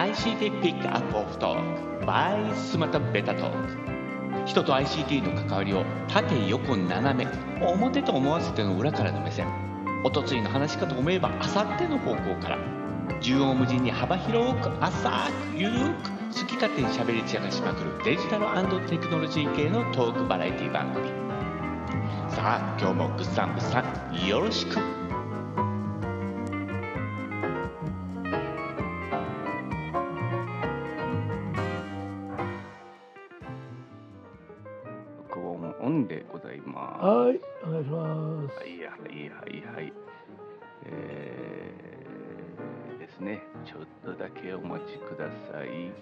ICT ピックアップオフトーク by スマタベタトーク人と ICT の関わりを縦横斜め表と思わせての裏からの目線おとついの話かと思えばあさっての方向から縦横無尽に幅広く浅くゆるく好き勝手にしゃべり散らかしまくるデジタルテクノロジー系のトークバラエティ番組。さあ今日もぐっさんぐっさんよろしく。はいはいはいはい。えー、ですね、ちょっとだけお待ちください。よ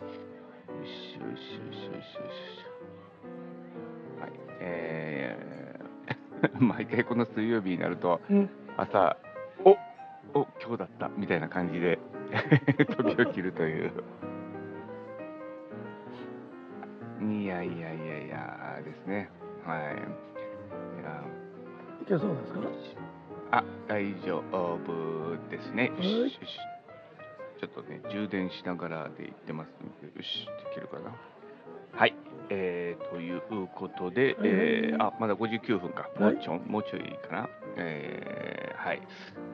しよしよしよしよし。はい、えー、毎回この水曜日になると、うん、朝、おお今日だったみたいな感じで 時を切るという。いやいやいやいやですね。はい。いやいけそうですか？あ、大丈夫ですね。よしはいよし。ちょっとね、充電しながらで言ってますので、よし、できるかな？はい。えー、ということで、えーあ、まだ59分か。もうちょ、もうちょいかな？えー、はい。とい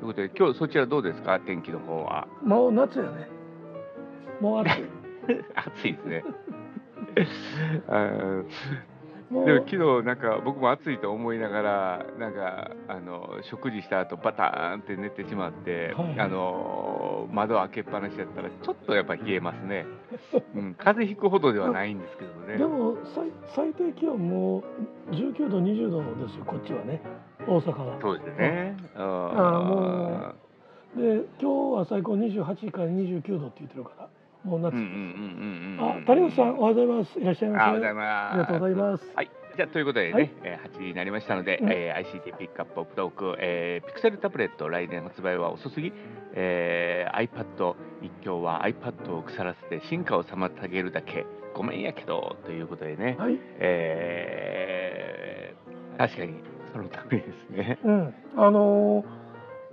うことで、今日そちらどうですか、天気の方は。もう夏やね。もう暑い。暑いですね。あでも昨日なんか僕も暑いと思いながらなんかあの食事した後バターンって寝てしまって、はいあの窓開けっぱなしだったらちょっとやっぱ冷えますね、うん、風邪ひくほどではないんですけどね。でも最最低気温も19度20度ですよこっちはね。大阪は。そうですね、うん、あもで今日は最高28から29度って言ってるからもう夏。うんうんうんうんうんあ谷口さんおはようございます。いらっしゃいませ。あおはようございますありがとうございます。はい、じゃあということでね、はいえー8時になりましたので、うんえー ICT ピックアップオフトーク、えーピクセルタブレット来年発売は遅すぎ、えー iPad 一挙は iPad を腐らせて進化を妨げるだけごめんやけどということでね、はい。えー確かにそのためですね。うん。あのー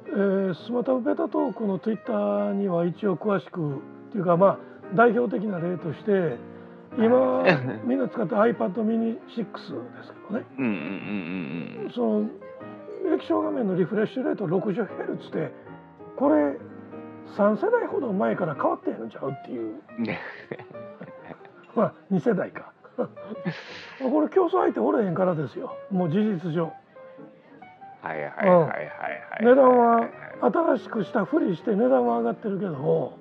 えースマタブベタトークのツイッターには一応詳しくっていうかまあ代表的な例として今みんな使ってる iPad mini 6ですけどね。うんうんうんうんその液晶画面のリフレッシュレート 60Hz でこれ3世代ほど前から変わってへんのちゃうっていう。まあ2世代か。これ競争相手おれへんからですよ。もう事実上。はいはいはいはいはい。値段は新しくしたふりして値段は上がってるけど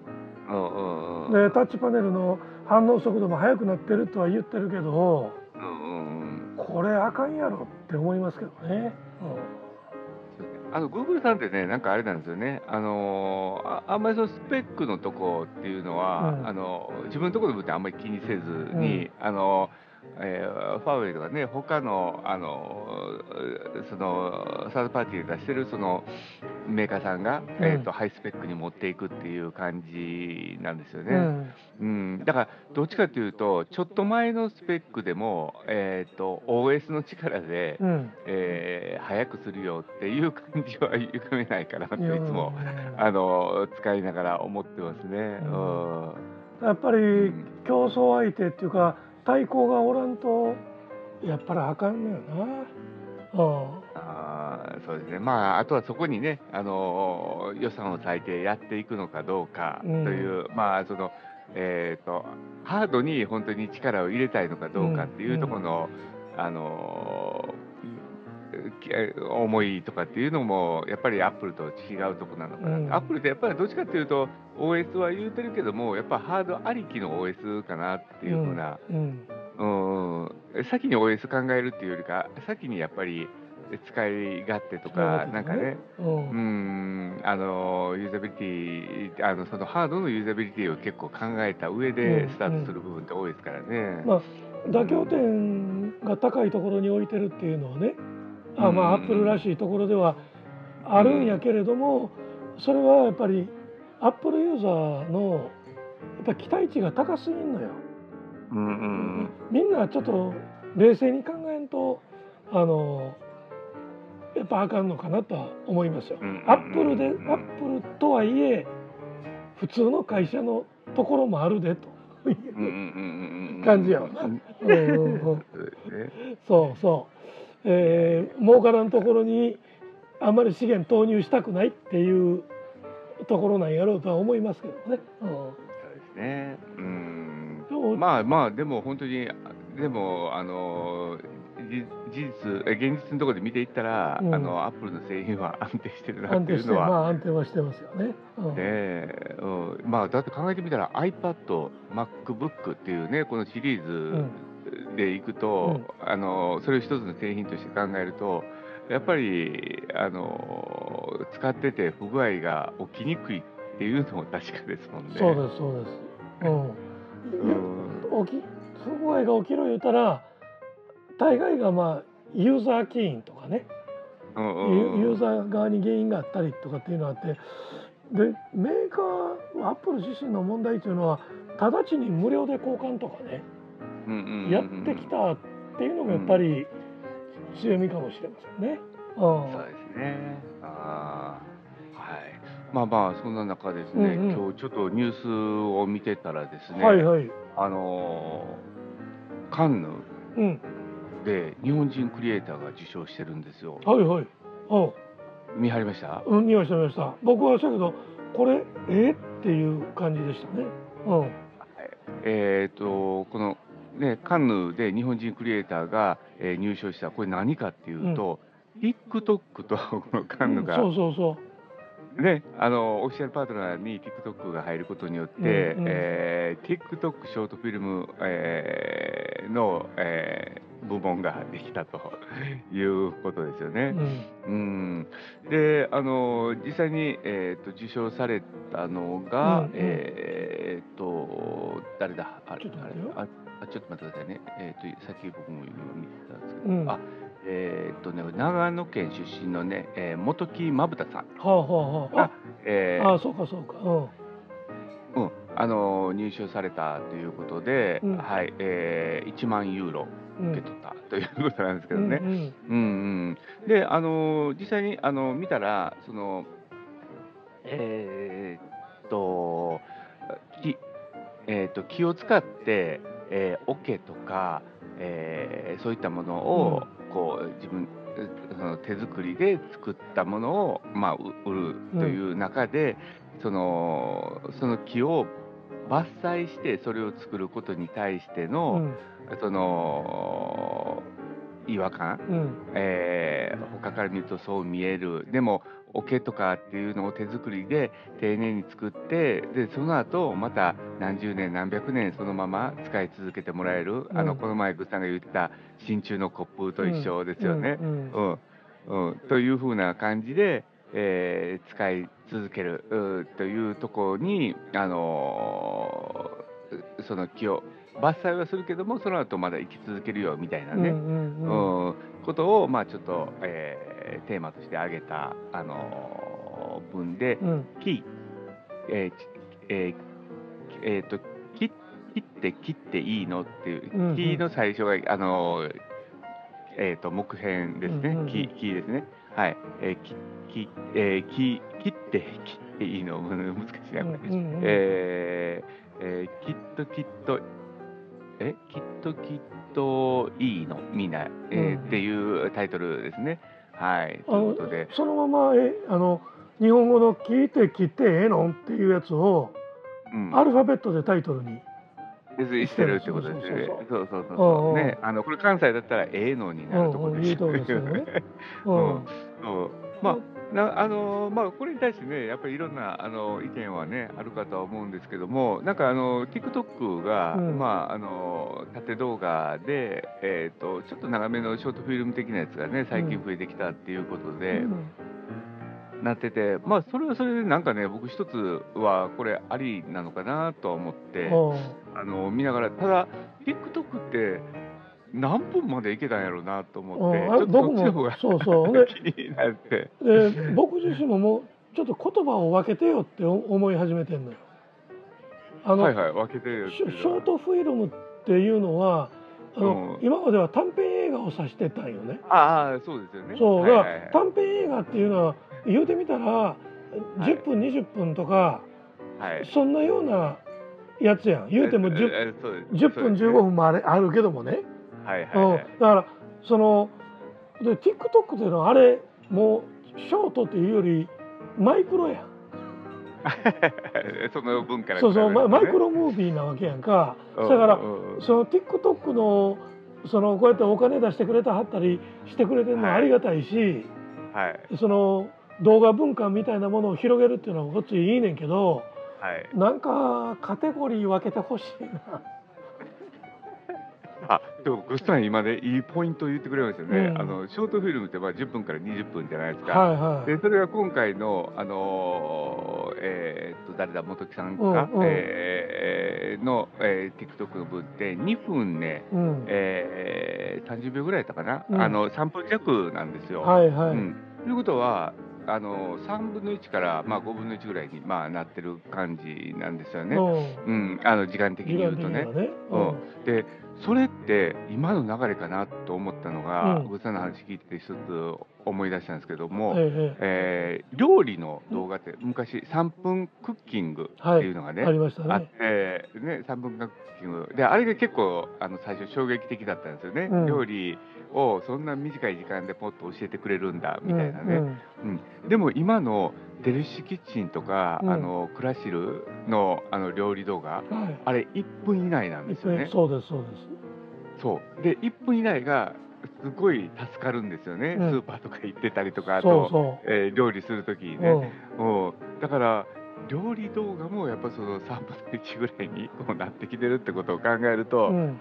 うんうんうん。でタッチパネルの反応速度も速くなってるとは言ってるけどうんうんうん。これあかんやろって思いますけどね、あの Google さんってね、なんかあれなんですよね、あのーああんまりそのスペックのとこっていうのは、うん。あの自分のところの部分あんまり気にせずに、あのえーファーウェイとかね、他のあのそのサードパーティーで出してるそのメーカーさんが、うん。えー、とハイスペックに持っていくっていう感じなんですよね。うん。うん、だからどっちかというと、ちょっと前のスペックでも、えー、と OS の力で、うん。えー早くするよっていう感じはゆかめないかなっていつもあの使いながら思ってますね。ううん。んやっぱり競争相手っていうか対抗がおらんとやっぱりあかんのよな。あーそうですね、まあ、あとはそこにね、あの予算を割いてやっていくのかどうかという、まあそのえー、とハードに本当に力を入れたいのかどうかっていうところの、あのき思いとかっていうのもやっぱりアップルと違うところなのかな、うん。アップルってやっぱりどっちかっていうと OS は言うてるけどもやっぱハードありきの OS かなっていうふうな、うん。うん、先に OS 考えるっていうよりか先にやっぱり使い勝手とかなんかね。ううんんあのユーザビリティあのそのハードのユーザビリティを結構考えた上でうんスタートする部分って多いですからね。まあ妥協点が高いところに置いてるっていうのはねあまあアうん。ップルらしいところではあるんやけれどもそれはやっぱりアップルユーザーのやっぱ期待値が高すぎんのよ。うんうん。みんなちょっと冷静に考えんとあのやっぱあかんのかなとは思いますよ。うんアップルでアうん。ップルとはいえ普通の会社のところもあるでと。感じやわな。そうそう。えー、儲からんところにあんまり資源投入したくないっていうところなんやろうとは思いますけどね。そうですね。まあまあでも本当にでもあのじ事実え現実のところで見ていったら、うんあのアップルの製品は 安定してるなっていうのは、まあ安定はしてますよね。うんねえうん、まあだって考えてみたら iPad、MacBook っていうねこのシリーズでいくと、あのそれを一つの製品として考えるとやっぱりあの使ってて不具合が起きにくいっていうのも確かですもんね。そうですそうです。うん。うん起き不具合が起きる言うたら大概がまあユーザー起因とかね、うんうんうんユユーザー側に原因があったりとかっていうのがあってでメーカーアップル自身の問題というのは直ちに無料で交換とかねうんうんうんうんやってきたっていうのがやっぱり強みかもしれませんね。うんそうですね。ああ、はい。まあまあそんな中ですね、うんうん今日ちょっとニュースを見てたらですね、はいはい。あのーカンヌうん。で日本人クリエイターが受賞してるんですよ。はいはい。見張りました？うん。見ました見ました。僕はしたけどこれえ？っていう感じでしたね。うん。えっ、とこのねカンヌで日本人クリエイターが、えー入賞したこれ何かっていうと、TikTok とこのカンヌが、そうそうそう。ね、あのオフィシャルパートナーに TikTok が入ることによって、うんうんえー TikTok ショートフィルム、えーの、えー部門ができたということですようね。ん。うん、であの実際に、えー、と受賞されたのが、うんうん。えっ、と誰だ？あれちょっと待ってよ。あれ？ああちょっと待ってくださいね、えー、とさっき僕も見てたんですけど、うん。あえっ、とね長野県出身のね、えー本木まぶたさん。はあはあはあ。が、えーああそうかそうか。うん。うん、あの入賞されたということで、うん。はいえー1万ユーロ。うん受け取ったということなんですけどね。うんうん。うんうん、であの実際にあの見たらそのえーっと木,、えーっと木を使って、えー桶とか、えーそういったものを、こう自分えその手作りで作ったものを、まあ、う売るという中で、そのその木を伐採してそれを作ることに対してうの、ん。その違和感うん。えー他から見るとそう見える。でも桶とかっていうのを手作りで丁寧に作ってでその後また何十年何百年そのまま使い続けてもらえる、あのうんこの前グッさんが言ってた真鍮のコップと一緒ですよね。うん。うん。うん、というふうな感じで、えー使い続けるうというところに、あのーその木を伐採はするけどもその後まだ生き続けるよみたいなね、うんうんうん。うんことを、まあ、ちょっと、えーテーマとして挙げた、あのー文でうん「木」えーちえーえーと切切って切っていいのっていう、うんうん。木の最初が、あのーえー、と木片ですね、うんうんうん。木木ですね。はい、えー、ききえー、木切って切っていいの？難しいなこれ。うんうん。うんえーえーきっときっとえ？きっときっといいの？みんな、えーうん。っていうタイトルですね。はい。ということで、そのままえあの日本語の「聞いて切ってええの?」っていうやつをうん、アルファベットでタイトルにしてるってことですね。そそうそうそう。うんそうう。んねあのこれ関西だったらええのになるところですよね。う うんん。そう。まあなあのまあ、これに対してね、やっぱりいろんなあの意見はね、あるかとは思うんですけども、なんかあの TikTok が、うん。まあ、あの縦動画で、えーと、ちょっと長めのショートフィルム的なやつがね、最近増えてきたっていうことで、なってて、まあ、それはそれでなんかね、僕一つはこれありなのかなとは思って、うん。あの見ながら、ただ、TikTok って何分までいけたんやろうなと思って、うんあちょっとそ僕もそうそうで気になって。で僕自身ももうちょっと言葉を分けてよって思い始めてんのよ。あの、はいはい、分けてるショートフィルムっていうのはあの、うん今までは短編映画を指してたんよね。ああ、そうですよね。そうはいはいはい短編映画っていうのは言うてみたらい10分、20分とかはいそんなようなやつやん言うても 10, えそうです10分15分もあれあるけどもね、はいはいうん、はいだからそので TikTok っていうのはあれもうショートっていうよりマイクロやん。その文化そうそう、ま、マイクロロムービーなわけやんか。だからその TikTok のそのこうやってお金出してくれたはったりしてくれてるのはありがたいし、はい。その動画文化みたいなものを広げるっていうのはごっついいいねんけどはい。なんかカテゴリー分けてほしいな。あでもグッさん今ねいいポイントを言ってくれましたよね、うんあのショートフィルムってまあ10分から20分じゃないですか、はいはい。でそれが今回の、あのーえーっと誰だ元木さんか、うんうんえーの、えー TikTok の分って2分ね、うん。えー30秒ぐらいやったかな、うんあの3分弱なんですよ。はいはい。うん、ということはあの3分の1から、まあ、5分の1ぐらいに、まあ、なってる感じなんですよね、うんうん、あの時間的に言うとね。ね。うんでそれって今の流れかなと思ったのが、うん。さんの話聞いて一つ思い出したんですけども、えええー料理の動画って昔3分クッキングっていうのがね、ありましたあっね。て、ね、3分クッキング。であれが結構あの最初衝撃的だったんですよね、うん。料理をそんな短い時間でポッと教えてくれるんだみたいなね、うん。うん。でも今のデルシキッチンとか、うんあのクラシルのあの料理動画うんはい。あれ1分以内なんですよねそうですそうです。そうで1分以内がすごい助かるんですよね、うんスーパーとか行ってたりとかあとそえー料理するときにう。ね、うん、だから料理動画もやっぱその3分の1ぐらいにこうなってきてるってことを考えると、うん。うん。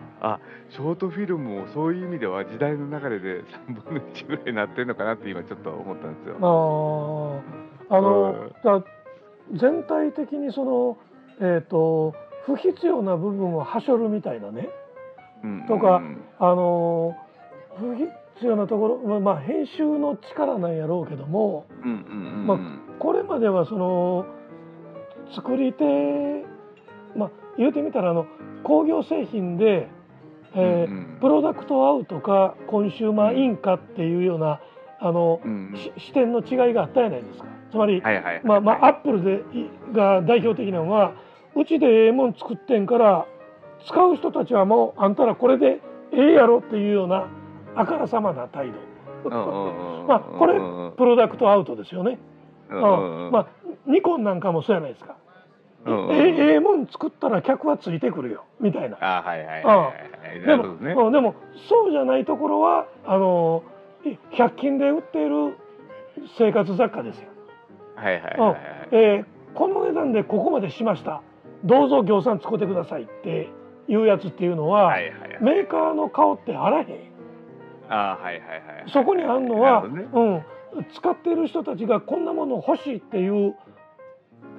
ショートフィルムもそういう意味では時代の流れで3分の1ぐらいになってるのかなって今ちょっと思ったんですよ。ああ、あのうん、だ全体的にそのえっ、と不必要な部分をはしょるみたいなね。うん。とかうん。あの不必要なところ、まあまあ編集の力なんやろうけども、うんうんうん。まこれまではその作り手まあ言うてみたらあの工業製品で、えーうんうん。プロダクトアウトかコンシューマーインかっていうようなあの、うんし視点の違いがあったじゃないですか。つまり、はいはいはいまあまあアップルでいが代表的なのはうちでええもん作ってんから使う人たちはもうあんたらこれでええやろっていうようなあからさまな態度。まあこれプロダクトアウトですよね。うんうんうんまあニコンなんかもそうやないですか。ええええもん作ったら客はついてくるよみたいな。あはいはいはいでもね。うんでもそうじゃないところはあの100均で売っている生活雑貨ですよ。はいはいはいうん。はいえーこの値段でここまでしました。どうぞ業産使ってくださいっていうやつっていうのは、はいはいはい。メーカーの顔ってあらへん。あはいはいはいそこにあんのは、ね。うん、使っている人たちがこんなもの欲しいっていう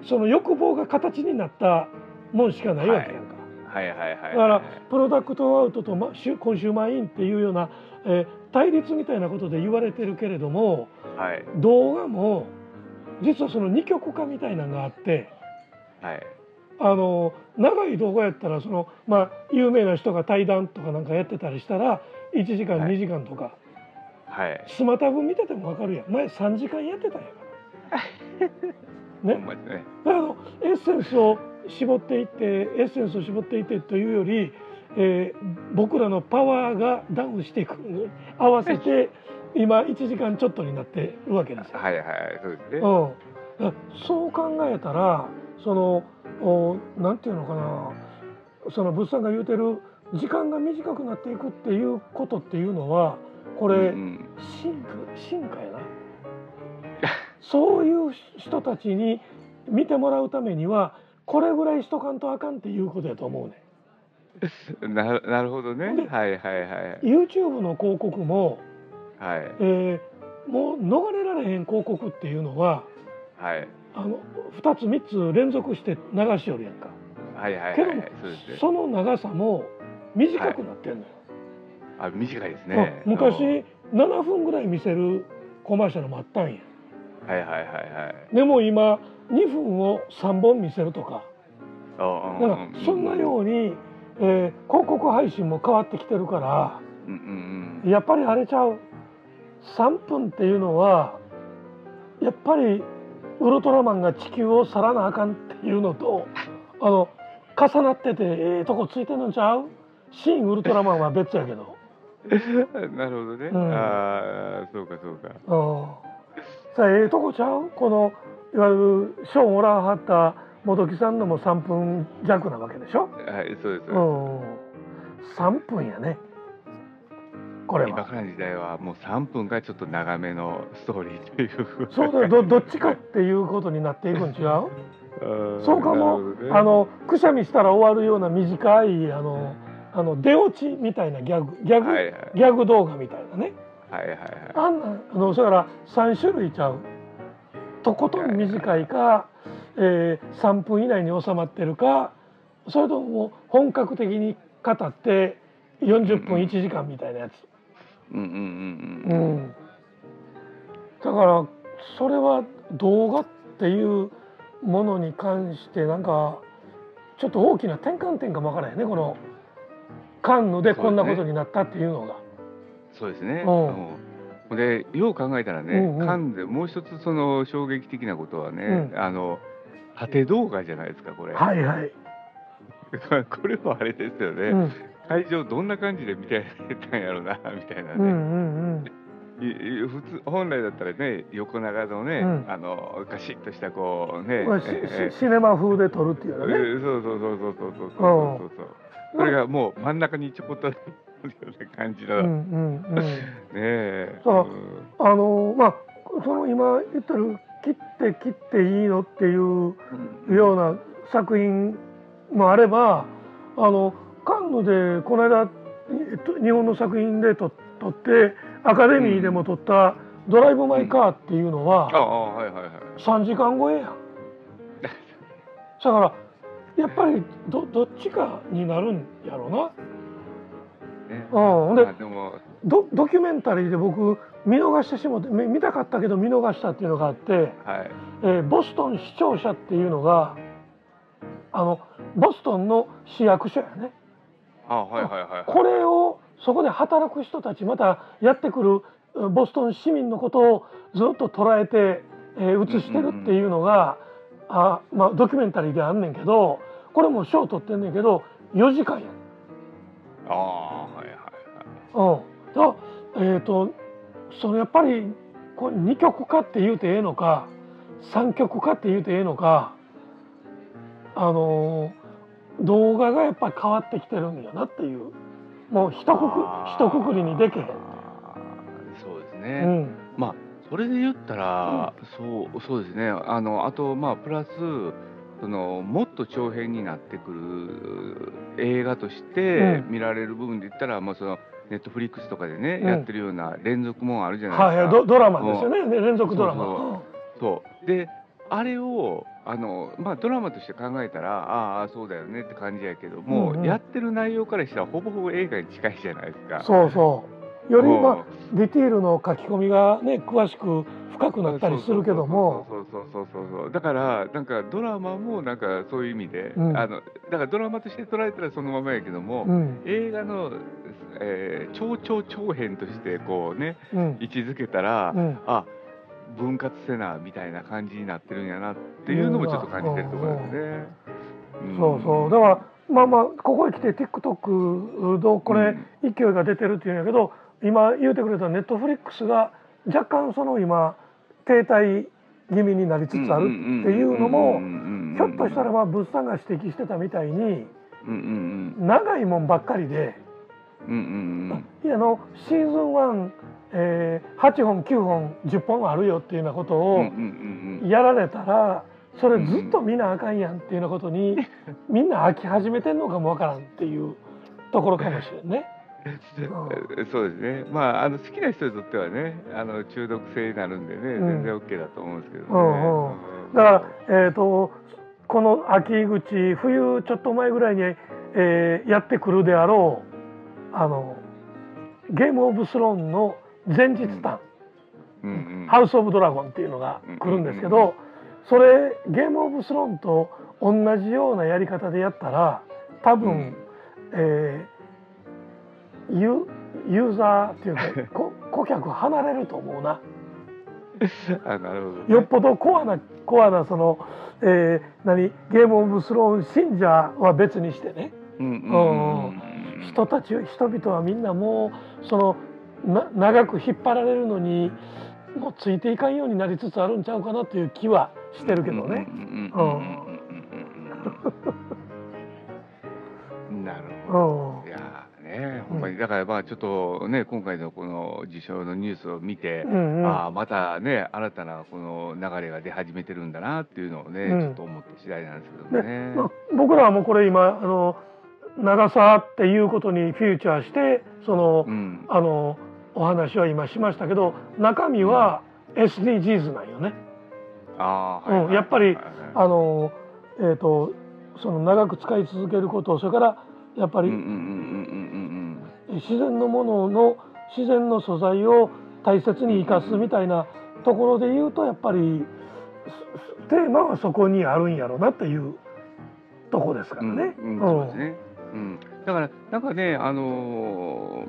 その欲望が形になったもんしかないわけやんか、はい。はいはいはいだからプロダクトアウトとマシュコンシューマーインっていうような、えー対立みたいなことで言われてるけれどもはい。動画も実はその二極化みたいなのがあってはい。あの長い動画やったらその、まあ、有名な人が対談とかなんかやってたりしたら1時間はい。2時間とか、はい。スマタブ見てても分かるやん。前3時間やってたんやから。ね、ほんまですね。だからあのエッセンスを絞っていってエッセンスを絞っていってというより、えー僕らのパワーがダウンしていく合わせて今1時間ちょっとになってるわけですよ。はいはいそうですね。うん、そう考えたらそのおなんていうのかな。その物産が言うてる時間が短くなっていくっていうことっていうのはこれ、うんうん。進化進化やな。そういう人たちに見てもらうためにはこれぐらいしとかんとあかんっていうことやと思うね ななるほどね。ではいはいはい YouTube の広告も、はい。えーもう逃れられへん広告っていうのははい。あの2つ3つ連続して流しよるやんか。はいはいけどはい。はいそうですね。その長さも短くなってんのよ、あ短いですね。うん。昔7分ぐらい見せるコマーシャルもあったんや。はいはいはいはい。でも今2分を3本見せるとか。あだからそんなように、えー広告配信も変わってきてるからうんうんうん。やっぱりあれちゃう。3分っていうのはやっぱりウルトラマンが地球を去らなあかんっていうのと あの重なっててええとこついてんのちゃう？シーンウルトラマンは別やけど。なるほどね、うん。ああそうかそうか。うん。さあええとこちゃう？このいわゆる賞もらわはった本木さんのも3分弱なわけでしょ？はいそうです、うん、3分やね。これは。今からの時代はもう3分がちょっと長めのストーリーという。そうだよ。どどっちかっていうことになっていくん違う？そうかも、ね。あのくしゃみしたら終わるような短いあのあの出落ちみたいなギャグギャグ、はいはい。ギャグ動画みたいなね。はいはいはい。あんなあのそれから3種類ちゃう。とことん短いか、えー3分以内に収まってるかそれとも本格的に語って40分1時間みたいなやつ、うんうんうんううん。ん、だからそれは動画っていうものに関してなんかちょっと大きな転換点かもわからへんね。このカンヌでこんなことになったっていうのが。そうですね。うん。うん。でよう考えたらね、うんうん。カンヌでもう一つその衝撃的なことはね、あの縦動画じゃないですかこれ。はいはい、これはあれですよね。うん会場どんな感じで見てたんやろうなみたいなうんうね。んいい普通本来だったらね横長のね、うんあのガシッとしたこうね。まあシネマ風で撮るっていうね。そうそうそうそうそうそうそうそうそう。それがもう真ん中にちょこっと感じの、うんねうんうん、え。そうんあのまあその今言ってる切って切っていいのっていううんような作品もあればあのカンヌでこの間えっと日本の作品で撮撮ってアカデミーでも撮った「ドライブ・マイ・カー」っていうのあはあはいはいはい。3時間超えやん。だからやっぱりどどっちかになるんやろうな。ねうん、でまあでもドドキュメンタリーで僕見逃してしもてみ見たかったけど見逃したっていうのがあって、はい。えーボストン市庁舎っていうのがあのボストンの市役所やね。あはいはいはいはい。これをそこで働く人たちまたやってくるえーボストン市民のことをずっと捉えて、えー映してるっていうのが、あまあ、ドキュメンタリーであんねんけどこれも賞取ってんねんけど4時間やねん。ああはいはいはい。うん、だえっ、とそのやっぱりこれ2曲かって言うてええのか3曲かって言うてええのかあのー動画がやっぱり変わってきてるんやなっていうもう一く一括りにでけへん。そうですうね、ん。まあそれで言ったら、そうそうですね。あのあとまあプラスそのもっと長編になってくる映画としてうん。見られる部分で言ったら、もうそのネットフリックスとかでね、うん。やってるような連続もんあるじゃないですか。はいはいドドラマですよね。ね連続ドラマ。そうそう。であれをあの、まあ、ドラマとして考えたらああそうだよねって感じやけども、うんうん。やってる内容からしたらほぼほぼ映画に近いじゃないですか。そうそうよりうんまあディティールの書き込みがね詳しく深くなったりするけどもそうそうそうそうそうだからなんかドラマもなんかそういう意味で、うんあのだからドラマとして捉えたらそのままやけども、うん映画の、えー超超長編としてこうねうん位置づけたら、うんあ分割せなみたいな感じになってるんやなっていうのもちょっと感じてるところですね。んそうそうだからまあまあここへ来て TikTok のこれうん勢いが出てるっていうんやけど今言うてくれたネットフリックスが若干その今停滞気味になりつつあるっていうのもひょっとしたらまあ物産が指摘してたみたいに長いもんばっかりでいやあのシーズン1、えー8本9本10本あるよっていうようなことをやられたらそれずっと見なあかんやんっていうようなことにみんな飽き始めてんのかもわからんっていうところかもしれんね。うん。そうですね。まああの好きな人にとってはね、あの中毒性になるんでね、うん。全然 OK だと思うんですけどね。うんうん。だから、えー、とこの秋口冬ちょっと前ぐらいに、えーやってくるであろうあのゲーム・オブ・スローンの前日談、うん。うんハウス・オブ・ドラゴンっていうのが来るんですけど、うんうんそれゲーム・オブ・スローンと同じようなやり方でやったら多分、うん。えーユユーザーっていうか こ顧客離れると思うな。あなるほど、ね、よっぽどコアなコアなその、えー、何ゲームオブスローン信者は別にしてね、うんうんうん人たち人々はみんなもうそのな長く引っ張られるのにもうついていかんようになりつつあるんちゃうかなという気はしてるけどね。なるほど。いやね、ほんまに。だからまあちょっとね今回のこの受賞のニュースを見て、うんうん、ああまたね新たなこの流れが出始めてるんだなっていうのをね、うん、ちょっと思って次第なんですけどね。まあ、僕らはもうこれ今あの長さっていうことにフューチャーしてその、うん、あのお話は今しましたけど中身は SDGs なんよね。あうん、やっぱり、あのえっ、ー、とその長く使い続けることそれからやっぱり自然のものの自然の素材を大切に生かすみたいなところで言うとやっぱりテーマはそこにあるんやろうなっていうとこですからね。うん、だからなんかねあの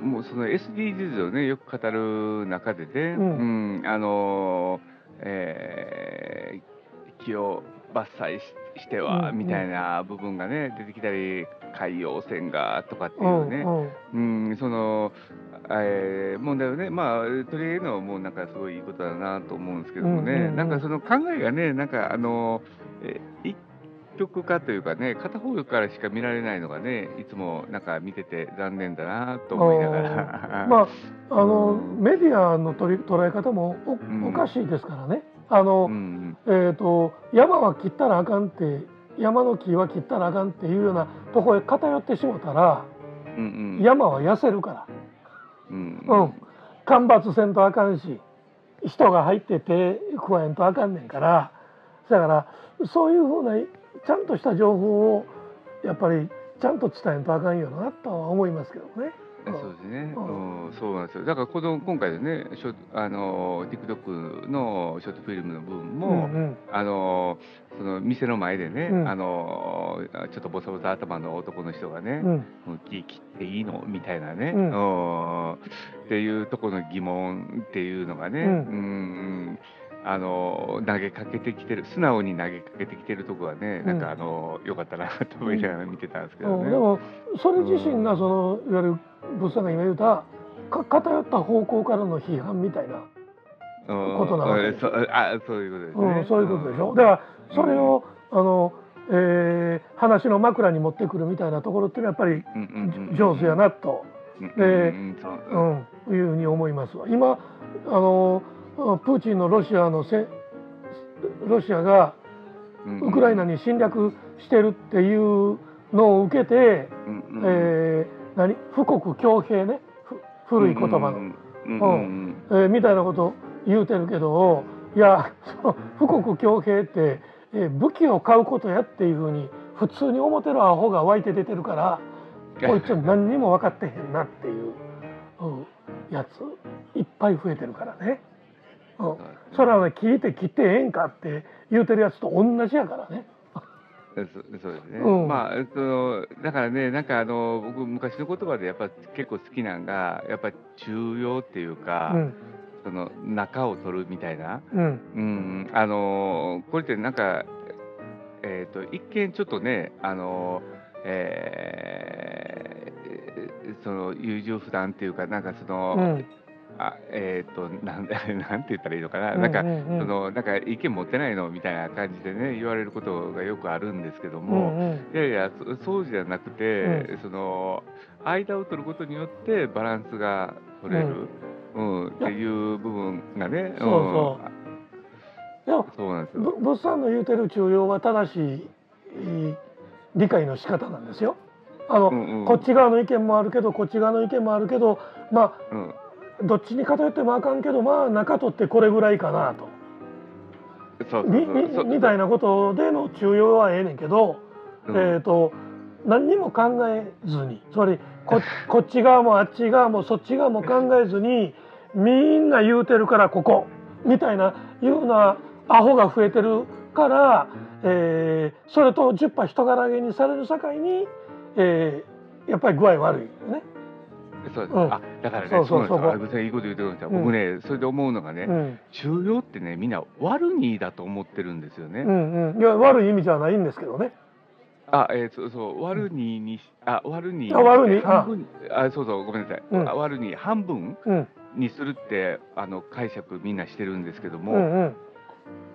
ー、もうその SDGs をねよく語る中でね、うん、うん、あのー、えー、木を伐採してはみたいな部分がね出てきたり海洋線がとかっていうね、うん、うん、その、えー、問題をねまあ取り上げるのはもうなんかすごいいいことだなと思うんですけどもね、なんかその考えがねなんかあの、え一極化というかね片方からしか見られないのがねいつもなんか見てて残念だなと思いながら。まああの、うん、メディアの取り捉え方もおうん、おかしいですからねあの、うん、えーと、山は切ったらあかんって山の木は切ったらあかんっていうようなとこへ偏ってしもたら、うんうん、山は痩せるから、うん、うん、干ばつせんとあかんし人が入って手加えんとあかんねんから。だからそういうふうなちゃんとした情報をやっぱりちゃんと伝えんとあかんよなとは思いますけどね。そうですね、うん、うん、そうなんですよ。だからこの今回でねショあの TikTok のショートフィルムの部分も、うんうん、あのその店の前でね、うん、あのちょっとボサボサ頭の男の人がね「うん、木切っていいの?」みたいなね、うん、っていうところの疑問っていうのがね、うん。あの投げかけてきてる素直に投げかけてきてるとこはね、なんかあのよかったなと思いながら見てたんですけどね。でもそれ自身がそのいわゆる物産が今言うたか偏った方向からの批判みたいなことなわけ。そあそういうことですね、うん、そういうことでしょ、うだからそれを、あの、えー、話の枕に持ってくるみたいなところっていうのはやっぱり上手やなと、で、う。ん、いうふうに思いますわ。今あのプーチンのロシアのせロシアがウクライナに侵略してるっていうのを受けて、えー、何？富国強兵ね。古い言葉の、うんえー、みたいなこと言うてるけどいやその富国強兵って、えー、武器を買うことやっていうふうに普通に思ってるアホが湧いて出てるからこいつ何にも分かってへんなっていう、うん、やついっぱい増えてるからね。うん、それはね聞いて切ってええんかって言うてるやつと同じやからね。そうですね、うん、まあそのだからねなんかあの僕昔の言葉でやっぱ結構好きなんがやっぱ中庸っていうか、うん、その中を取るみたいな、うん、うん、あのこれってなんか、えーと、一見ちょっとねあの、えー、その優柔不断っていうかなんかその、あえっ、ー、となん なんて言ったらいいのかな、うんうんうん、なんかそのなんか意見持ってないの？みたいな感じでね言われることがよくあるんですけども、うんうん、いやいやそうじゃなくて、うん、その間を取ることによってバランスが取れる、うん、うん、っていう部分がね。そうそう。でもそうなんですよ。物産の言うてる中庸は正しい理解の仕方なんですよ。あの、うんうん、こっち側の意見もあるけどこっち側の意見もあるけどまあ、うん、どっちに偏ってもあかんけどまあ中取ってこれぐらいかなと。みたいなことでの中庸はええねんけど、うん、えーと、何にも考えずにつまりこ こっち側もあっち側もそっち側も考えずにみんな言うてるからここみたいないうなアホが増えてるから、えー、それと10羽人柄げにされる境に、えー、やっぱり具合悪いよね。そうです、うんあだからね、そうそうそうなんですよ。いいこと言ってください。うん僕ね、それで思うのがね、うん中庸ってね、みんな悪にだと思ってるんですよね。うんうんいや悪い意味じゃないんですけどねあ、えーそうそう、悪ににし、あ、悪に。あ悪に半分あ、そうそう、ごめんなさい。うんあ悪に半分うんにするって、あの解釈みんなしてるんですけども、うんうん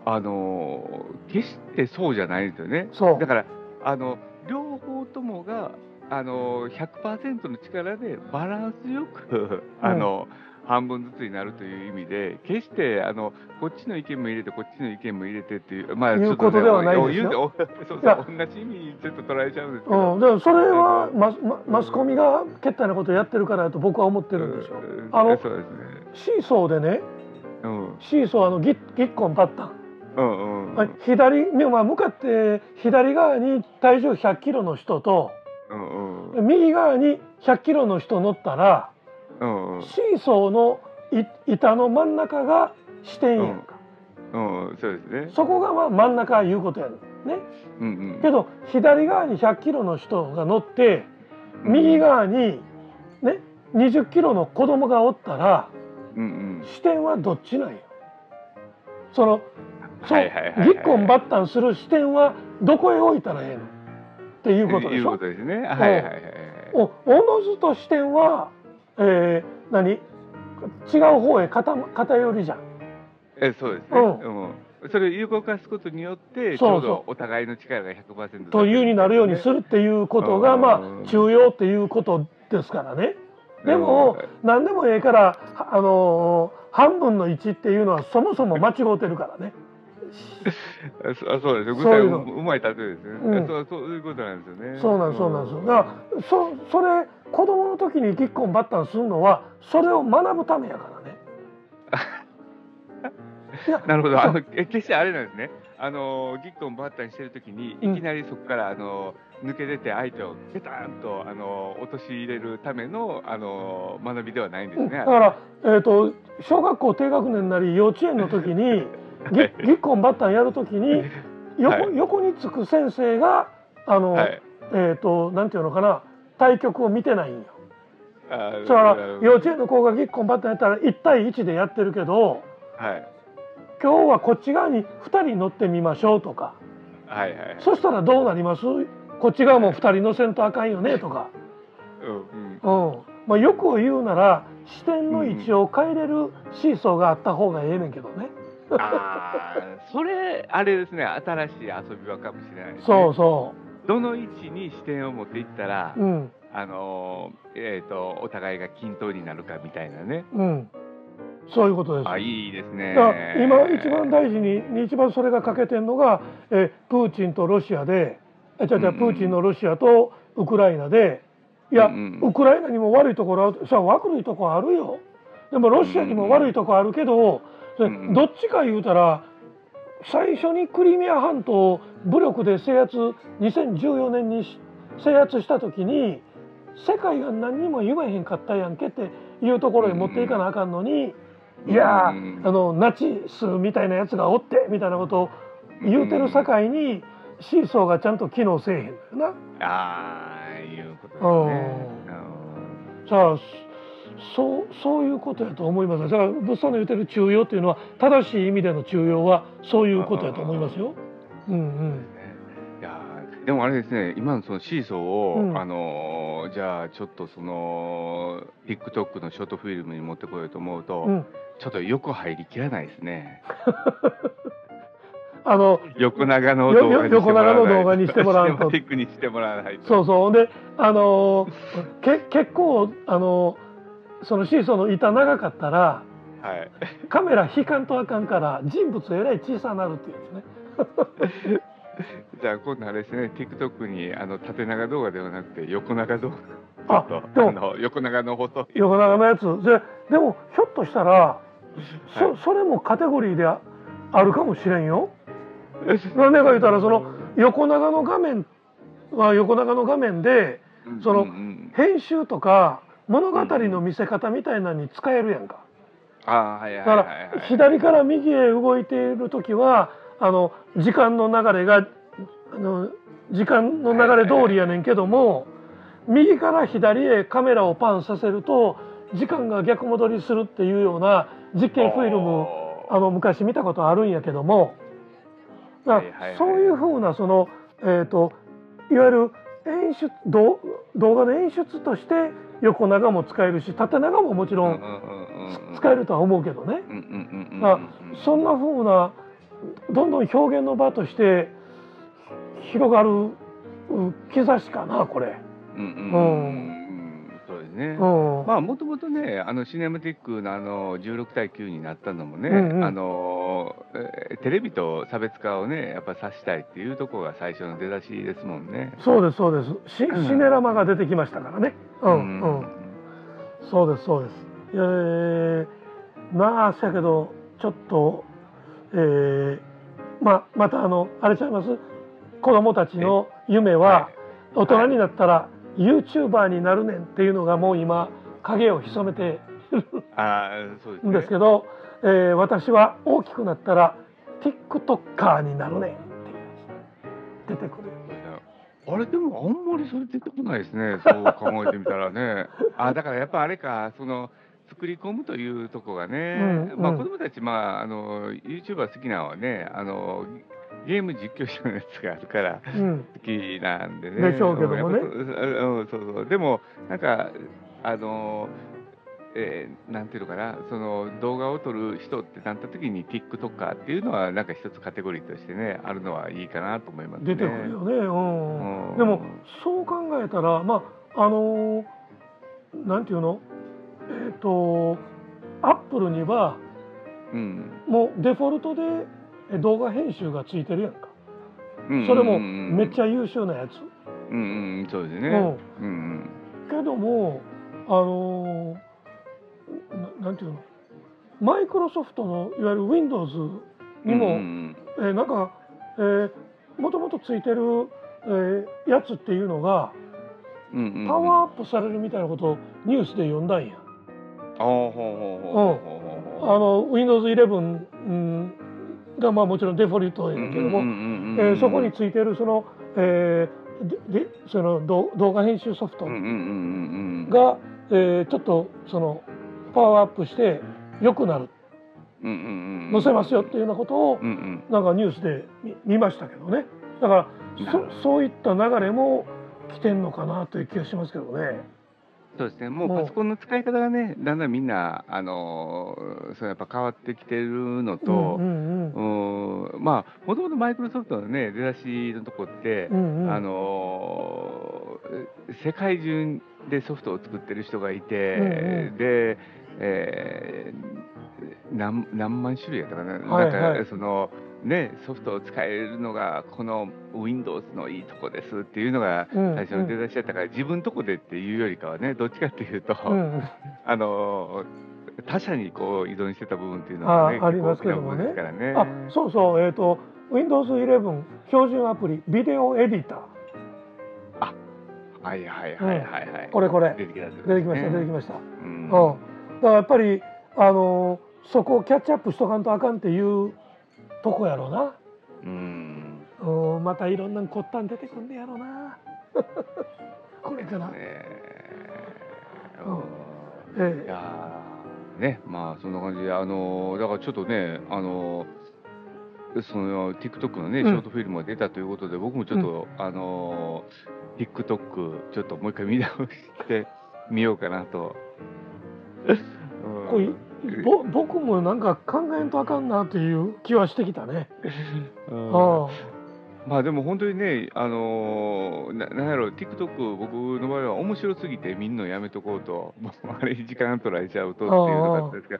あのー決してそうじゃないんですよね。だから、あの両方ともが、あのー、100%の力でバランスよく、あの半分ずつになるという意味で、決してあのこっちの意見も入れて、こっちの意見も入れてっていう、まあ、いうことではないですよ。そうそう同じ意味にちょっと捉えちゃうんですけど。うん、でもそれはマスママスコミが決体なことをやってるからだと僕は思ってるんですよ。うん。あのそうですね。シーソーでねうん。シーソーあのギッギッコンパッタン、うんうんはい。左にまあ向かって左側に体重100キロの人とうんうん。右側に100キロの人乗ったらうんうん。シーソーのい板の真ん中が視点やんか、うんそうですね。そこがまあ真ん中いうことやね。うんうん。けど左側に100キロの人が乗って右側にね20キロの子供がおったらうんうん。視点はどっちなんよそのそうはいはいはいはいギッコンバッタンする視点はどこへ置いたらええの？っていうことでいうこしょとですね。はいはいはいはい。おおのずと視点は、えー、何？違う方へ偏偏りじゃんえそうですね。うん。それを有効化することによって、ちょうどお互いの力が100%というになるようにするっていうことが、うんまあ中庸っていうことですからね。でも、何でもええから、はあのー半分の1っていうのはそもそも間違うてるからね。あそうですよ。具体そういうまい例えですね。うんそうそういうことなんですよね。そうなんですそうなんですよ。だからそそれ子供の時にギッコンバッタンするのはそれを学ぶためやからね。なるほど。あのえ決してあれなんですね。あのギッコンバッタンしてるときに、うんいきなりそこからあの抜け出て相手をペタンとあの落とし入れるためのあの学びではないんですね。だから、えー、と小学校低学年なり幼稚園の時に ギッギッコンバッタンやる時に横,、はい横につく先生があの、はい。えっ、となんていうのかな対局を見てないんよ。あだから幼稚園の子がギッコンバッタンやったら1対1でやってるけどはい。今日はこっち側に2人乗ってみましょうとかはいはい。そしたらどうなります？こっち側も2人乗せんとあかんよねとか、うんうん。うんまあ、よく言うなら視点の位置を変えれるシーソーがあった方がええねんけどね。ああ、それ、あれですね、新しい遊び場かもしれないです、ね。そうそどの位置に視点を持っていったら、う。うんあのーえっ、と、お互いが均等になるかみたいなね。うん。そういうことです。あ、いいですね。今一番大事に一番それが欠けてるのが、えプーチンとロシアで、えじゃじゃうんプーチンのロシアとウクライナで、いや、うんうんウクライナにも悪いところある、さあ悪いところあるよ。でもロシアにも悪いところあるけど、うんうんどっちか言うたら最初にクリミア半島を武力で制圧2014年にし制圧した時に世界が何にも言えへんかったやんけっていうところに持っていかなあかんのに、いやあのナチスみたいなやつがおってみたいなことを言うてる境にシーソーがちゃんと機能せえへんのよな。ああ、いうことですね。さあそうそういうことやと思います。だから物産の言ってる中庸っていうのは正しい意味での中庸はそういうことやと思いますよ。うんうん。いやーでもあれですね、今のそのシーソーを、うん。あのーじゃあちょっとその TikTok のショートフィルムに持ってこようと思うと、うん、ちょっと横入りきらないですね。あの横長の動画にしてもらわないよよ横長の動画にしてもらうと。ティックにしてもらわないと。そうそう。であのけ結構あのそのシーソーの板長かったらはい。カメラ引かんとあかんから人物えらい小さなるっていうんですね。じゃあ今度あれですね、TikTok にあの縦長動画ではなくて横長動画。あでもとあの横長の細い。横長のやつででもひょっとしたらそ,、はいそれもカテゴリーでああるかもしれんよ。なんでか言ったらその横長の画面は横長の画面でその編集とか物語の見せ方みたいなのに使えるやんか。あーはいはいだから。左から右へ動いている時はあの時間の流れがあの時間の流れ通りやねんけども右から左へカメラをパンさせると時間が逆戻りするっていうような実験フィルムあの昔見たことあるんやけどもだからそういうふうなその、えーと、いわゆる演出動画の演出として横長も使えるし縦長ももちろん使えるとは思うけどね。そんなふうなどんどん表現の場として広がる兆しかなこれ。うん、ね。まあもともとねあのシネマティックのあの16対9になったのもね、うんうん、あのテレビと差別化をねやっぱ指したいっていうところが最初の出だしですもんね。そうですそうです。シ,、シネラマが出てきましたからね。うん、うん、そうですそうです。えー、まあせやけどちょっと、えー、ままたあのあれちゃいます？子供たちの夢は大人になったら、ユーチューバーになるねんっていうのがもう今影を潜めてるんですけど、えー、私は大きくなったら TikToker になるねんって出てくる。あれでもあんまりそれ出てこないですね。そう考えてみたらね。あだからやっぱあれかその作り込むというとこがね、うんうん、まあ子供たちまああの YouTuber 好きなのはねあのゲーム実況者のやつがあるから好きなんでね。うん、でしょうけどもね。うんそうそうでもなんかあのえー、なんていうのかなその動画を撮る人ってなった時に TikToker っていうのはなんか一つカテゴリーとしてねあるのはいいかなと思いますね。出てくるよね。うん。うん、でもそう考えたらまああのー、なんていうの？えっ、ー、とアップルには、うん、もうデフォルトで動画編集がついてるやんか、それもめっちゃ優秀なやつ。うんうんそうですね、うん。うん、けどもあのななんていうの？マイクロソフトのいわゆる Windows にも、うん、えー、なんか、えー、もともとついてる、えー、やつっていうのが、うんうんうん、パワーアップされるみたいなことをニュースで読んだんや。あの Windows 11、うんがまあもちろんデフォルトやけどもそこについてるその,、えー、でその動画編集ソフトが、えー、ちょっとそのパワーアップして良くなる、載せますよっていうようなことを、なんかニュースで見ましたけどね。だからそそういった流れも来てんのかなという気がしますけどね。そうですね、もうパソコンの使い方がね、だんだんみんな、あのそれやっぱ変わってきてるのと、うんうんうん、まあ、もともとマイクロソフトのね、出だしのとこって、うんうん、あの世界中でソフトを作ってる人がいて、うんうん、で、えー、何何万種類やったかな、はいはい、なんかその、ね、ソフトを使えるのがこの Windows のいいとこですっていうのが最初の出だしだったから、うんうん、自分とこでっていうよりかはねどっちかっていうと、うん、あの他社にこう依存してた部分っていうのはねありますけどもね。ね。あそうそうえっ、ー、と Windows 11標準アプリビデオエディター。あはいはいはいはいはい、うん、これこれ。出てきました出てきました、出てきました、うん、だからやっぱりあのそこをキャッチアップしとかんとあかんっていうとこやろうな。うん。うんまたいろんなこったん出てくんねやろうな。これから、ねうん、ええ、いやねまあそんな感じであのだからちょっとねあのその TikTok のね、ショートフィルムが出たということで、僕もちょっと、うん、あの TikTok ちょっともう一回見直してみようかなと。これぼ僕もなんか考えんとあかんなっていう気はしてきたね。あまあでも本当にね、あのー、ななんやろ、TikTok、僕の場合は面白すぎて見んのやめとこうと、あれ時間取られちゃうとっていうのがあったんですが、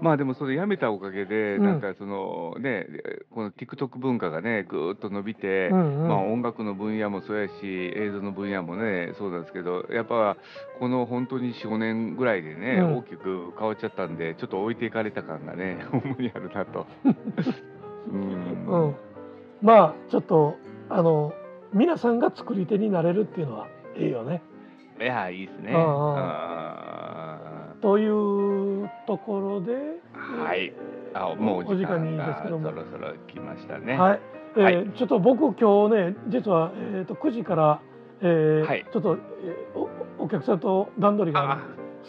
まあでもそれやめたおかげで、なんかそのね、この TikTok 文化がね、ぐーっと伸びて、うんうん、まあ音楽の分野もそうやし、映像の分野もね、そうなんですけど、やっぱこの本当に4、5年ぐらいでね、うん、大きく変わっちゃったんで、ちょっと置いていかれた感がね、主にあるなと。うん、うん、まあちょっと、あの、皆さんが作り手になれるっていうのはいいよね。いや、いいですね。というところで、はい、あもうお時間にですけども、そろそろ来ましたね。はい、えー、はい、ちょっと僕今日ね実はえっ、ー、と9時から、えー、はい、ちょっと、えー、客さんと段取りが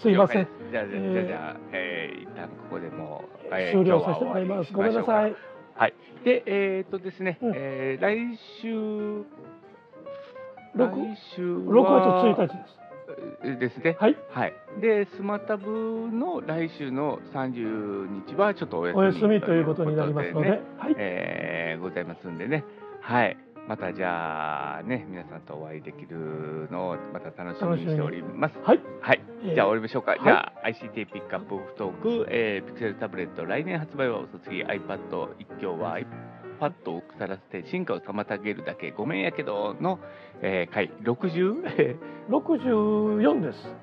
すいません。じゃあ、じゃあ、じゃあ、えー、一旦ここでもう、えー、終了させてもらいます。ごめんなさい。はい。でえー、っとですね、うん、えー、来週来週は6月1日ですですね。はい。はい。で、スマタブの来週の30日はちょっとお休み、お休みということになりますので、はい。えー、ございますんでね。はい。またじゃあね、皆さんとお会いできるのをまた楽しみにしております。はい。はい。じゃあ終わりましょうか。じゃあ ICT ピックアップオフトーク、えー、ピクセルタブレット来年発売は遅すぎ iPad 一挙は iPad を腐らせて進化を妨げるだけごめんやけどの、えー、回 60? 64 です。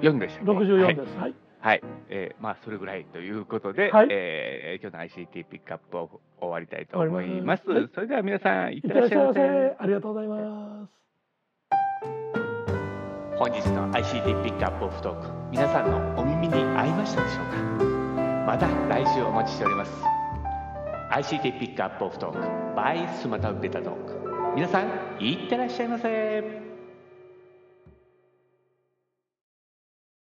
4でしたっけ？64です。はい。はい、えー、まあそれぐらいということで、はい、えー、今日の ICT ピックアップを終わりたいと思います。ますそれでは皆さんいってらっしゃいませ。ありがとうございます。本日の ICT ピックアップオフトーク、皆さんのお耳に合いましたでしょうか？また来週お待ちしております。ICT ピックアップオフトーク by スマタウベタトーク。皆さんいってらっしゃいませ。